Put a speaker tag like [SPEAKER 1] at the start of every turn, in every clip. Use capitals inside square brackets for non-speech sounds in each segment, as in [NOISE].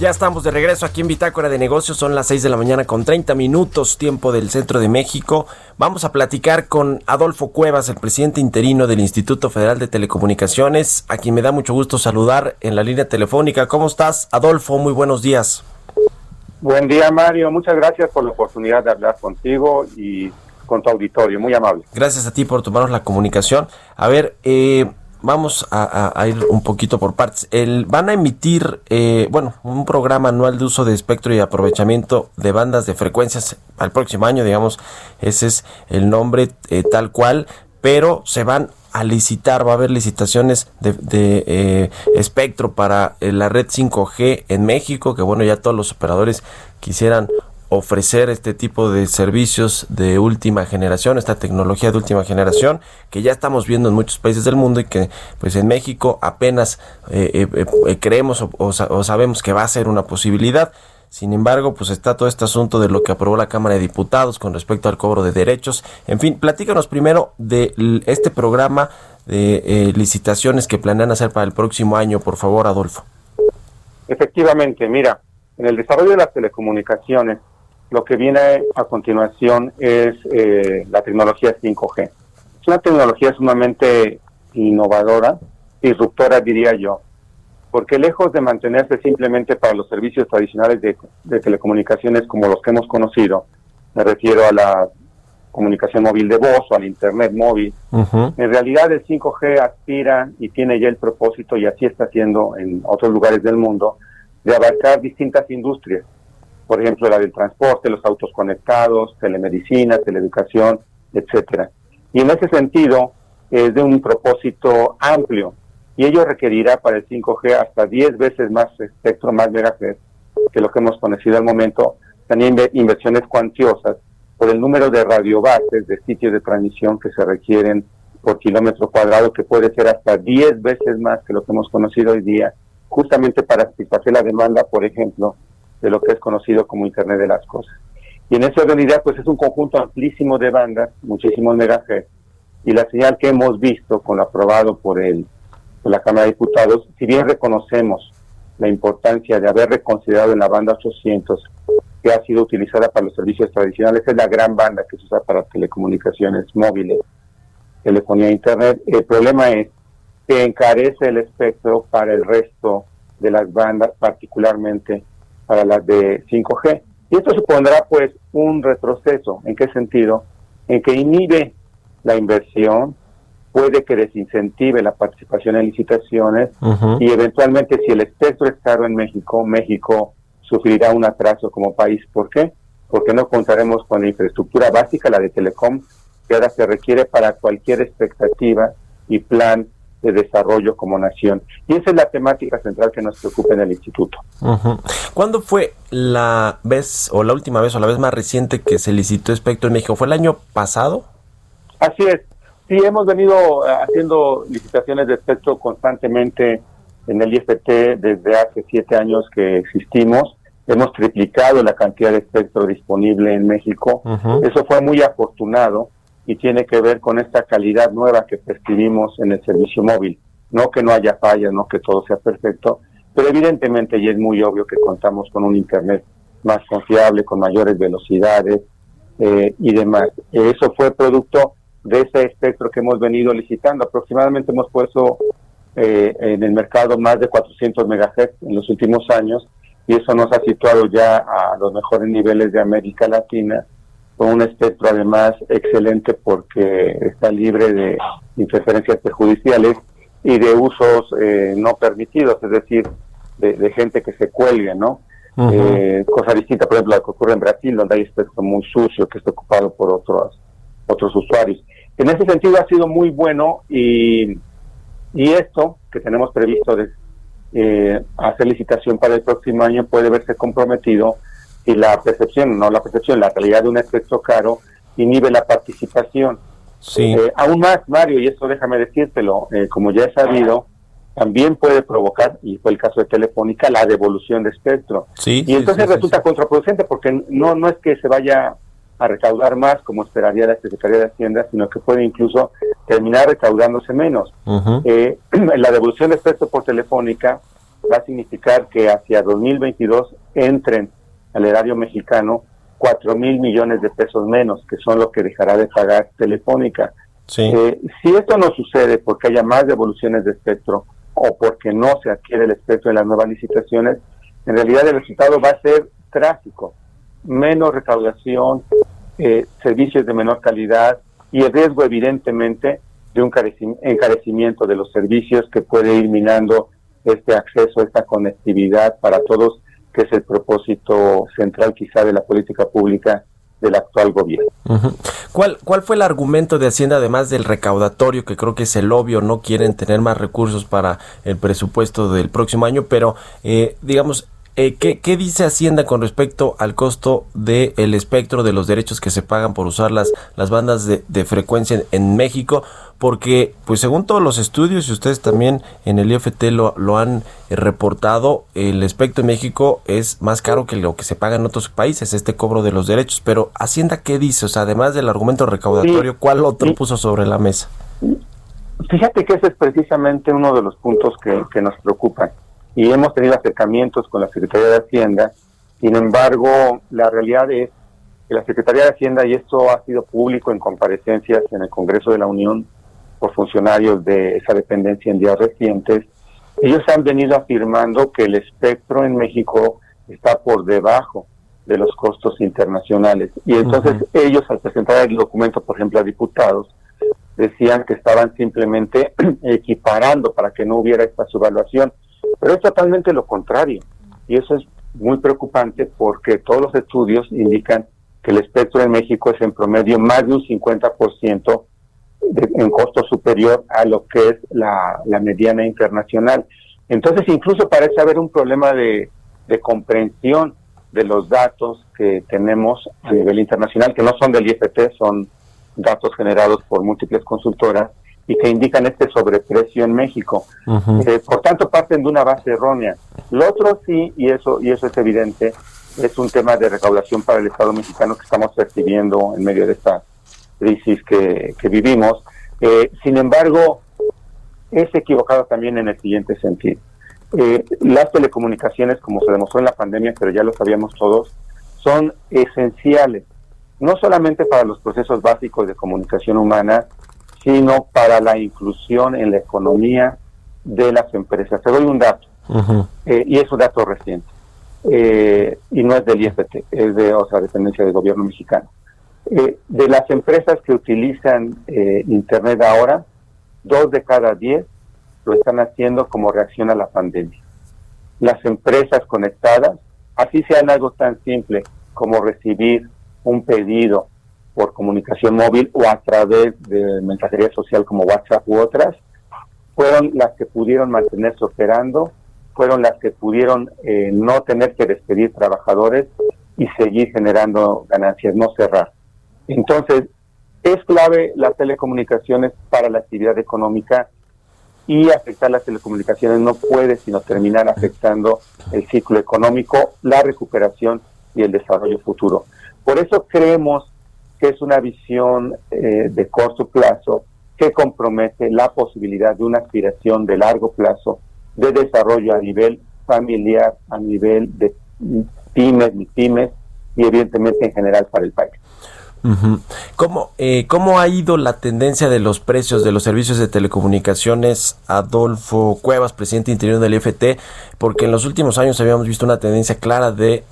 [SPEAKER 1] Ya estamos de regreso aquí en Bitácora de Negocios, son las 6 de la mañana con 30 minutos tiempo del centro de México. Vamos a platicar con Adolfo Cuevas, el presidente interino del Instituto Federal de Telecomunicaciones, a quien me da mucho gusto saludar en la línea telefónica. ¿Cómo estás, Adolfo? Muy buenos días.
[SPEAKER 2] Buen día, Mario. Muchas gracias por la oportunidad de hablar contigo y con tu auditorio. Muy amable.
[SPEAKER 1] Gracias a ti por tomarnos la comunicación. A ver, eh, vamos a, ir un poquito por partes. El, van a emitir, eh, bueno, un programa anual de uso de espectro y aprovechamiento de bandas de frecuencias al próximo año, digamos, ese es el nombre eh, tal cual, pero se van a licitar, va a haber licitaciones de, eh, espectro para la red 5G en México, que bueno, ya todos los operadores quisieran ofrecer este tipo de servicios de última generación, esta tecnología de última generación que ya estamos viendo en muchos países del mundo y que pues en México apenas eh, eh, eh, creemos o, sabemos que va a ser una posibilidad. Sin embargo, pues está todo este asunto de lo que aprobó la Cámara de Diputados con respecto al cobro de derechos. En fin, platícanos primero de este programa de licitaciones que planean hacer para el próximo año, por favor, Adolfo.
[SPEAKER 2] Efectivamente, mira, en el desarrollo de las telecomunicaciones lo que viene a continuación es eh, la tecnología 5G. Es una tecnología sumamente innovadora, disruptora diría yo, porque lejos de mantenerse simplemente para los servicios tradicionales de, telecomunicaciones como los que hemos conocido, me refiero a la comunicación móvil de voz o al Internet móvil, en realidad el 5G aspira y tiene ya el propósito, y así está haciendo en otros lugares del mundo, de abarcar distintas industrias por ejemplo, la del transporte, los autos conectados, telemedicina, teleeducación, etcétera. Y en ese sentido, es de un propósito amplio y ello requerirá para el 5G hasta 10 veces más espectro, más megahertz que lo que hemos conocido al momento, también inversiones cuantiosas por el número de radiobases, de sitios de transmisión que se requieren por kilómetro cuadrado, que puede ser hasta 10 veces más que lo que hemos conocido hoy día, justamente para satisfacer la demanda, por ejemplo, de lo que es conocido como Internet de las Cosas. Y en esa realidad, pues es un conjunto amplísimo de bandas, muchísimos megahertz, y la señal que hemos visto con lo aprobado por, el, por la Cámara de Diputados, si bien reconocemos la importancia de haber reconsiderado en la banda 800, que ha sido utilizada para los servicios tradicionales, es la gran banda que se usa para telecomunicaciones móviles, telefonía e internet. El problema es que encarece el espectro para el resto de las bandas, particularmente para las de 5G. Y esto supondrá pues un retroceso. ¿En qué sentido? En que inhibe la inversión, puede que desincentive la participación en licitaciones y eventualmente si el espectro es caro en México, México sufrirá un atraso como país. ¿Por qué? Porque no contaremos con la infraestructura básica, la de telecom, que ahora se requiere para cualquier expectativa y plan de desarrollo como nación. Y esa es la temática central que nos preocupa en el instituto.
[SPEAKER 1] ¿Cuándo fue la vez o la última vez o la vez más reciente que se licitó espectro en México? ¿Fue el año pasado?
[SPEAKER 2] Así es. Sí, hemos venido eh, haciendo licitaciones de espectro constantemente en el IFT desde hace siete años que existimos. Hemos triplicado la cantidad de espectro disponible en México. Eso fue muy afortunado y tiene que ver con esta calidad nueva que percibimos en el servicio móvil. No que no haya fallas, no que todo sea perfecto, pero evidentemente ya es muy obvio que contamos con un Internet más confiable, con mayores velocidades eh, y demás. Eso fue producto de ese espectro que hemos venido licitando. Aproximadamente hemos puesto eh, en el mercado más de 400 MHz en los últimos años y eso nos ha situado ya a los mejores niveles de América Latina con un espectro además excelente porque está libre de interferencias perjudiciales y de usos eh, no permitidos, es decir, de, gente que se cuelgue, ¿no? eh, cosa distinta, por ejemplo, la que ocurre en Brasil, donde hay espectro muy sucio que está ocupado por otros, otros usuarios. En ese sentido ha sido muy bueno y, y esto que tenemos previsto de eh, hacer licitación para el próximo año puede verse comprometido si la percepción, no la percepción, la realidad de un espectro caro inhibe la participación.
[SPEAKER 1] Sí.
[SPEAKER 2] Eh, aún más, Mario, y esto déjame decírtelo, eh, como ya he sabido, también puede provocar, y fue el caso de Telefónica, la devolución de espectro.
[SPEAKER 1] Sí,
[SPEAKER 2] y entonces resulta contraproducente porque no, no es que se vaya a recaudar más como esperaría la Secretaría de Hacienda, sino que puede incluso terminar recaudándose menos. eh, [CLEARS THROAT] la devolución de espectro por Telefónica va a significar que hacia 2022 entren al erario mexicano 4 mil millones de pesos menos, que son lo que dejará de pagar Telefónica.
[SPEAKER 1] Sí.
[SPEAKER 2] Eh, si esto no sucede porque haya más devoluciones de espectro o porque no se adquiere el espectro en las nuevas licitaciones, en realidad el resultado va a ser trágico. Menos recaudación, eh, servicios de menor calidad y el riesgo evidentemente de un encarecimiento de los servicios que puede ir minando este acceso, esta conectividad para todos, es el propósito central quizá de la política pública del actual gobierno.
[SPEAKER 1] ¿Cuál, ¿Cuál fue el argumento de Hacienda, además del recaudatorio, que creo que es el obvio, no quieren tener más recursos para el presupuesto del próximo año, pero eh, digamos, eh, ¿qué, ¿qué, dice Hacienda con respecto al costo del el espectro de los derechos que se pagan por usar las, las bandas de, de frecuencia en, en, México? Porque, pues según todos los estudios, y ustedes también en el IFT lo, lo han eh, reportado, el espectro en México es más caro que lo que se paga en otros países, este cobro de los derechos. Pero Hacienda, ¿qué dice? O sea, además del argumento recaudatorio, ¿cuál otro puso sobre la mesa?
[SPEAKER 2] Fíjate que ese es precisamente uno de los puntos que, que nos preocupan y hemos tenido acercamientos con la Secretaría de Hacienda. Sin embargo, la realidad es que la Secretaría de Hacienda, y esto ha sido público en comparecencias en el Congreso de la Unión por funcionarios de esa dependencia en días recientes, ellos han venido afirmando que el espectro en México está por debajo de los costos internacionales. Y entonces ellos al presentar el documento, por ejemplo, a diputados, decían que estaban simplemente [CLEARS THROAT] equiparando para que no hubiera esta subvaluación. Pero es totalmente lo contrario. Y eso es muy preocupante porque todos los estudios indican que el espectro en México es en promedio más de un 50% de, en costo superior a lo que es la, la mediana internacional. Entonces incluso parece haber un problema de, de comprensión de los datos que tenemos a nivel internacional, que no son del IFT, son datos generados por múltiples consultoras y que indican este sobreprecio en México. Eh, por tanto, parten de una base errónea. Lo otro sí, y eso, y eso es evidente, es un tema de recaudación para el Estado mexicano que estamos percibiendo en medio de esta crisis que, que vivimos. Eh, sin embargo, es equivocado también en el siguiente sentido. Eh, las telecomunicaciones, como se demostró en la pandemia, pero ya lo sabíamos todos, son esenciales, no solamente para los procesos básicos de comunicación humana, sino para la inclusión en la economía de las empresas. Te doy un dato, eh, y es un dato reciente, eh, y no es del IFT, es de otra dependencia del gobierno mexicano. Eh, de las empresas que utilizan Internet ahora, dos de cada diez lo están haciendo como reacción a la pandemia. Las empresas conectadas, así sean algo tan simple como recibir un pedido por comunicación móvil o a través de mensajería social como WhatsApp u otras, fueron las que pudieron mantenerse operando, fueron las que pudieron eh, no tener que despedir trabajadores y seguir generando ganancias, no cerrar. Entonces, es clave las telecomunicaciones para la actividad económica y afectar las telecomunicaciones no puede sino terminar afectando el ciclo económico, la recuperación y el desarrollo futuro. Por eso creemos que es una visión eh, de corto plazo que compromete la posibilidad de una aspiración de largo plazo de desarrollo a nivel familiar, a nivel de pymes, pymes y evidentemente en general para el país.
[SPEAKER 1] ¿Cómo, eh, ¿Cómo ha ido la tendencia de los precios de los servicios de telecomunicaciones? Adolfo Cuevas, presidente interior del IFT, porque en los últimos años habíamos visto una tendencia clara de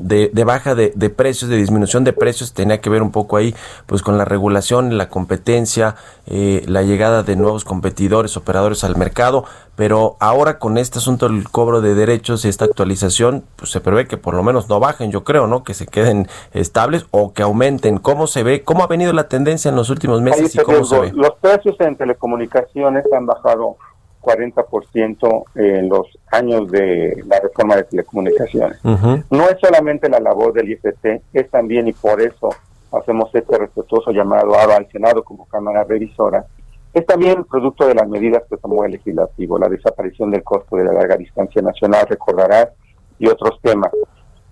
[SPEAKER 1] de, de baja de, de, precios, de disminución de precios, tenía que ver un poco ahí pues con la regulación, la competencia, eh, la llegada de nuevos competidores, operadores al mercado, pero ahora con este asunto del cobro de derechos y esta actualización, pues se prevé que por lo menos no bajen, yo creo, ¿no? Que se queden estables o que aumenten. ¿Cómo se ve? ¿Cómo ha venido la tendencia en los últimos meses y cómo se ve?
[SPEAKER 2] Los precios en telecomunicaciones han bajado 40% en los años de la reforma de telecomunicaciones. No es solamente la labor del IFT, es también, y por eso hacemos este respetuoso llamado ahora al Senado como Cámara Revisora, es también producto de las medidas que tomó el legislativo, la desaparición del costo de la larga distancia nacional, recordarás, y otros temas.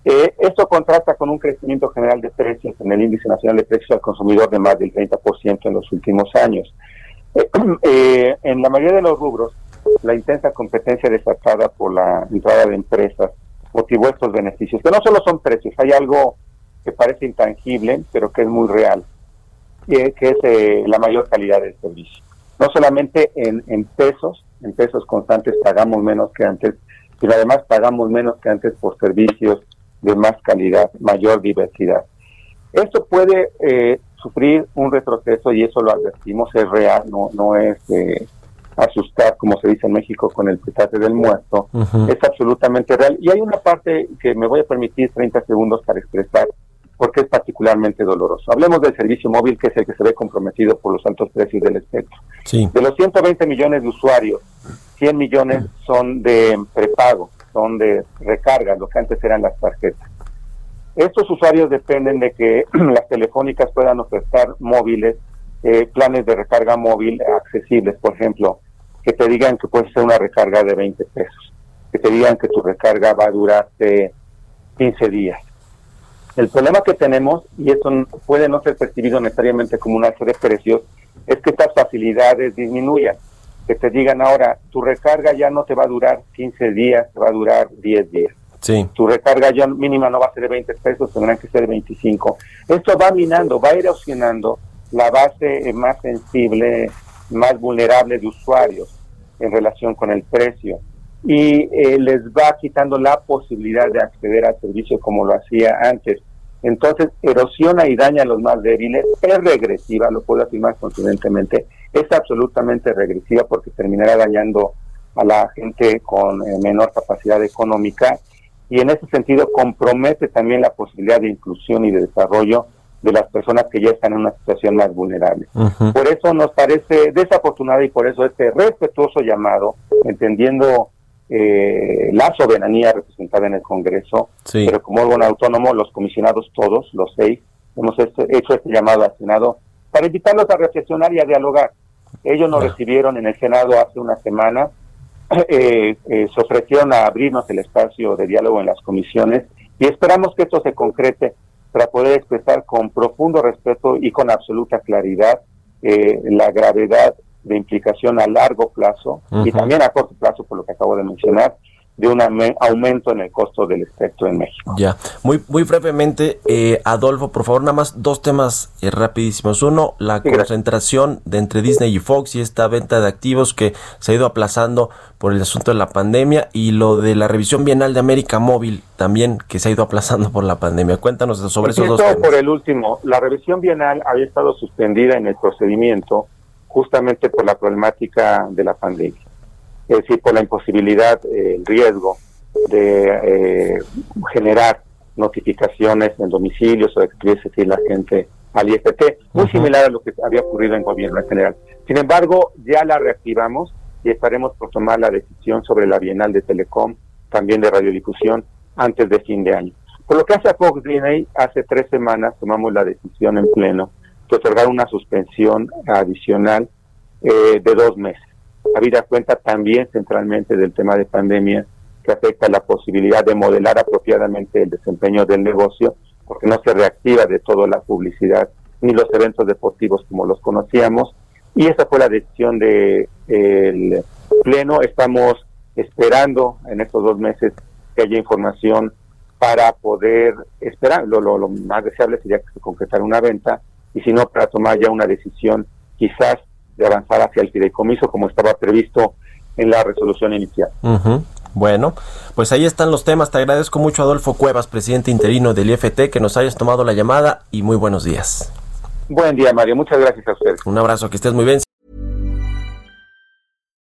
[SPEAKER 2] Eh, esto contrasta con un crecimiento general de precios en el índice nacional de precios al consumidor de más del 30% en los últimos años. [CLEARS THROAT] Eh, en la mayoría de los rubros, la intensa competencia desatada por la entrada de empresas motivó estos beneficios, que no solo son precios, hay algo que parece intangible, pero que es muy real, que, es eh, la mayor calidad del servicio. No solamente en, en pesos, en pesos constantes pagamos menos que antes, sino además pagamos menos que antes por servicios de más calidad, mayor diversidad. Esto puede eh, sufrir un retroceso y eso lo advertimos, es real, no, no es eh, asustar, como se dice en México, con el petate del muerto, es absolutamente real. Y hay una parte que me voy a permitir 30 segundos para expresar, porque es particularmente doloroso. Hablemos del servicio móvil, que es el que se ve comprometido por los altos precios del espectro. De los 120 millones de usuarios, 100 millones son de prepago, son de recarga, lo que antes eran las tarjetas. Estos usuarios dependen de que [CLEARS THROAT] las telefónicas puedan ofertar móviles, eh, planes de recarga móvil accesibles, por ejemplo, que te digan que puede ser una recarga de 20 pesos, que te digan que tu recarga va a durarte 15 días. El problema que tenemos, y eso puede no ser percibido necesariamente como un alza de precios, es que estas facilidades disminuyan. Que te digan ahora, tu recarga ya no te va a durar 15 días, te va a durar 10 días. Tu recarga ya mínima no va a ser de 20 pesos, tendrán que ser de 25. Esto va minando, va erosionando la base más sensible, más vulnerable de usuarios en relación con el precio y eh, les va quitando la posibilidad de acceder al servicio como lo hacía antes. Entonces erosiona y daña a los más débiles, es regresiva, lo puedo afirmar contundentemente, es absolutamente regresiva porque terminará dañando a la gente con eh, menor capacidad económica y en ese sentido compromete también la posibilidad de inclusión y de desarrollo de las personas que ya están en una situación más vulnerable. Por eso nos parece desafortunado y por eso este respetuoso llamado, entendiendo eh, la soberanía representada en el Congreso, pero como órgano autónomo, los comisionados todos, los seis, hemos hecho, este llamado al Senado para invitarlos a reflexionar y a dialogar. Ellos nos recibieron en el Senado hace una semana [LAUGHS] eh, eh, se ofrecieron a abrirnos el espacio de diálogo en las comisiones y esperamos que esto se concrete para poder expresar con profundo respeto y con absoluta claridad eh, la gravedad de implicación a largo plazo y también a corto plazo, por lo que acabo de mencionar, de un aumento en el costo del espectro en México.
[SPEAKER 1] Ya, muy muy brevemente, eh, Adolfo, por favor, nada más dos temas eh, rapidísimos. Uno, la concentración de entre Disney y Fox y esta venta de activos que se ha ido aplazando por el asunto de la pandemia y lo de la revisión bienal de América Móvil también que se ha ido aplazando por la pandemia. Cuéntanos sobre esos dos temas.
[SPEAKER 2] por el último, la revisión bienal había estado suspendida en el procedimiento justamente por la problemática de la pandemia es decir, por la imposibilidad, eh, el riesgo de eh, generar notificaciones en domicilios o decir la gente al IFT, muy similar a lo que había ocurrido en gobierno en general. Sin embargo, ya la reactivamos y estaremos por tomar la decisión sobre la Bienal de Telecom, también de radiodifusión, antes de fin de año. Por lo que hace a Fox Disney, hace tres semanas tomamos la decisión en pleno de otorgar una suspensión adicional eh, de dos meses habida cuenta también centralmente del tema de pandemia que afecta la posibilidad de modelar apropiadamente el desempeño del negocio, porque no se reactiva de toda la publicidad ni los eventos deportivos como los conocíamos. Y esa fue la decisión de, Pleno. Estamos esperando en estos dos meses que haya información para poder esperar. Lo, lo, lo más deseable sería que se concretara una venta y si no, para tomar ya una decisión quizás de avanzar hacia el fideicomiso como estaba previsto en la resolución inicial.
[SPEAKER 1] Bueno, pues ahí están los temas. Te agradezco mucho, Adolfo Cuevas, presidente interino del IFT, que nos hayas tomado la llamada y muy buenos días.
[SPEAKER 2] Buen día, Mario. Muchas gracias a ustedes.
[SPEAKER 1] Un abrazo, que estés muy bien.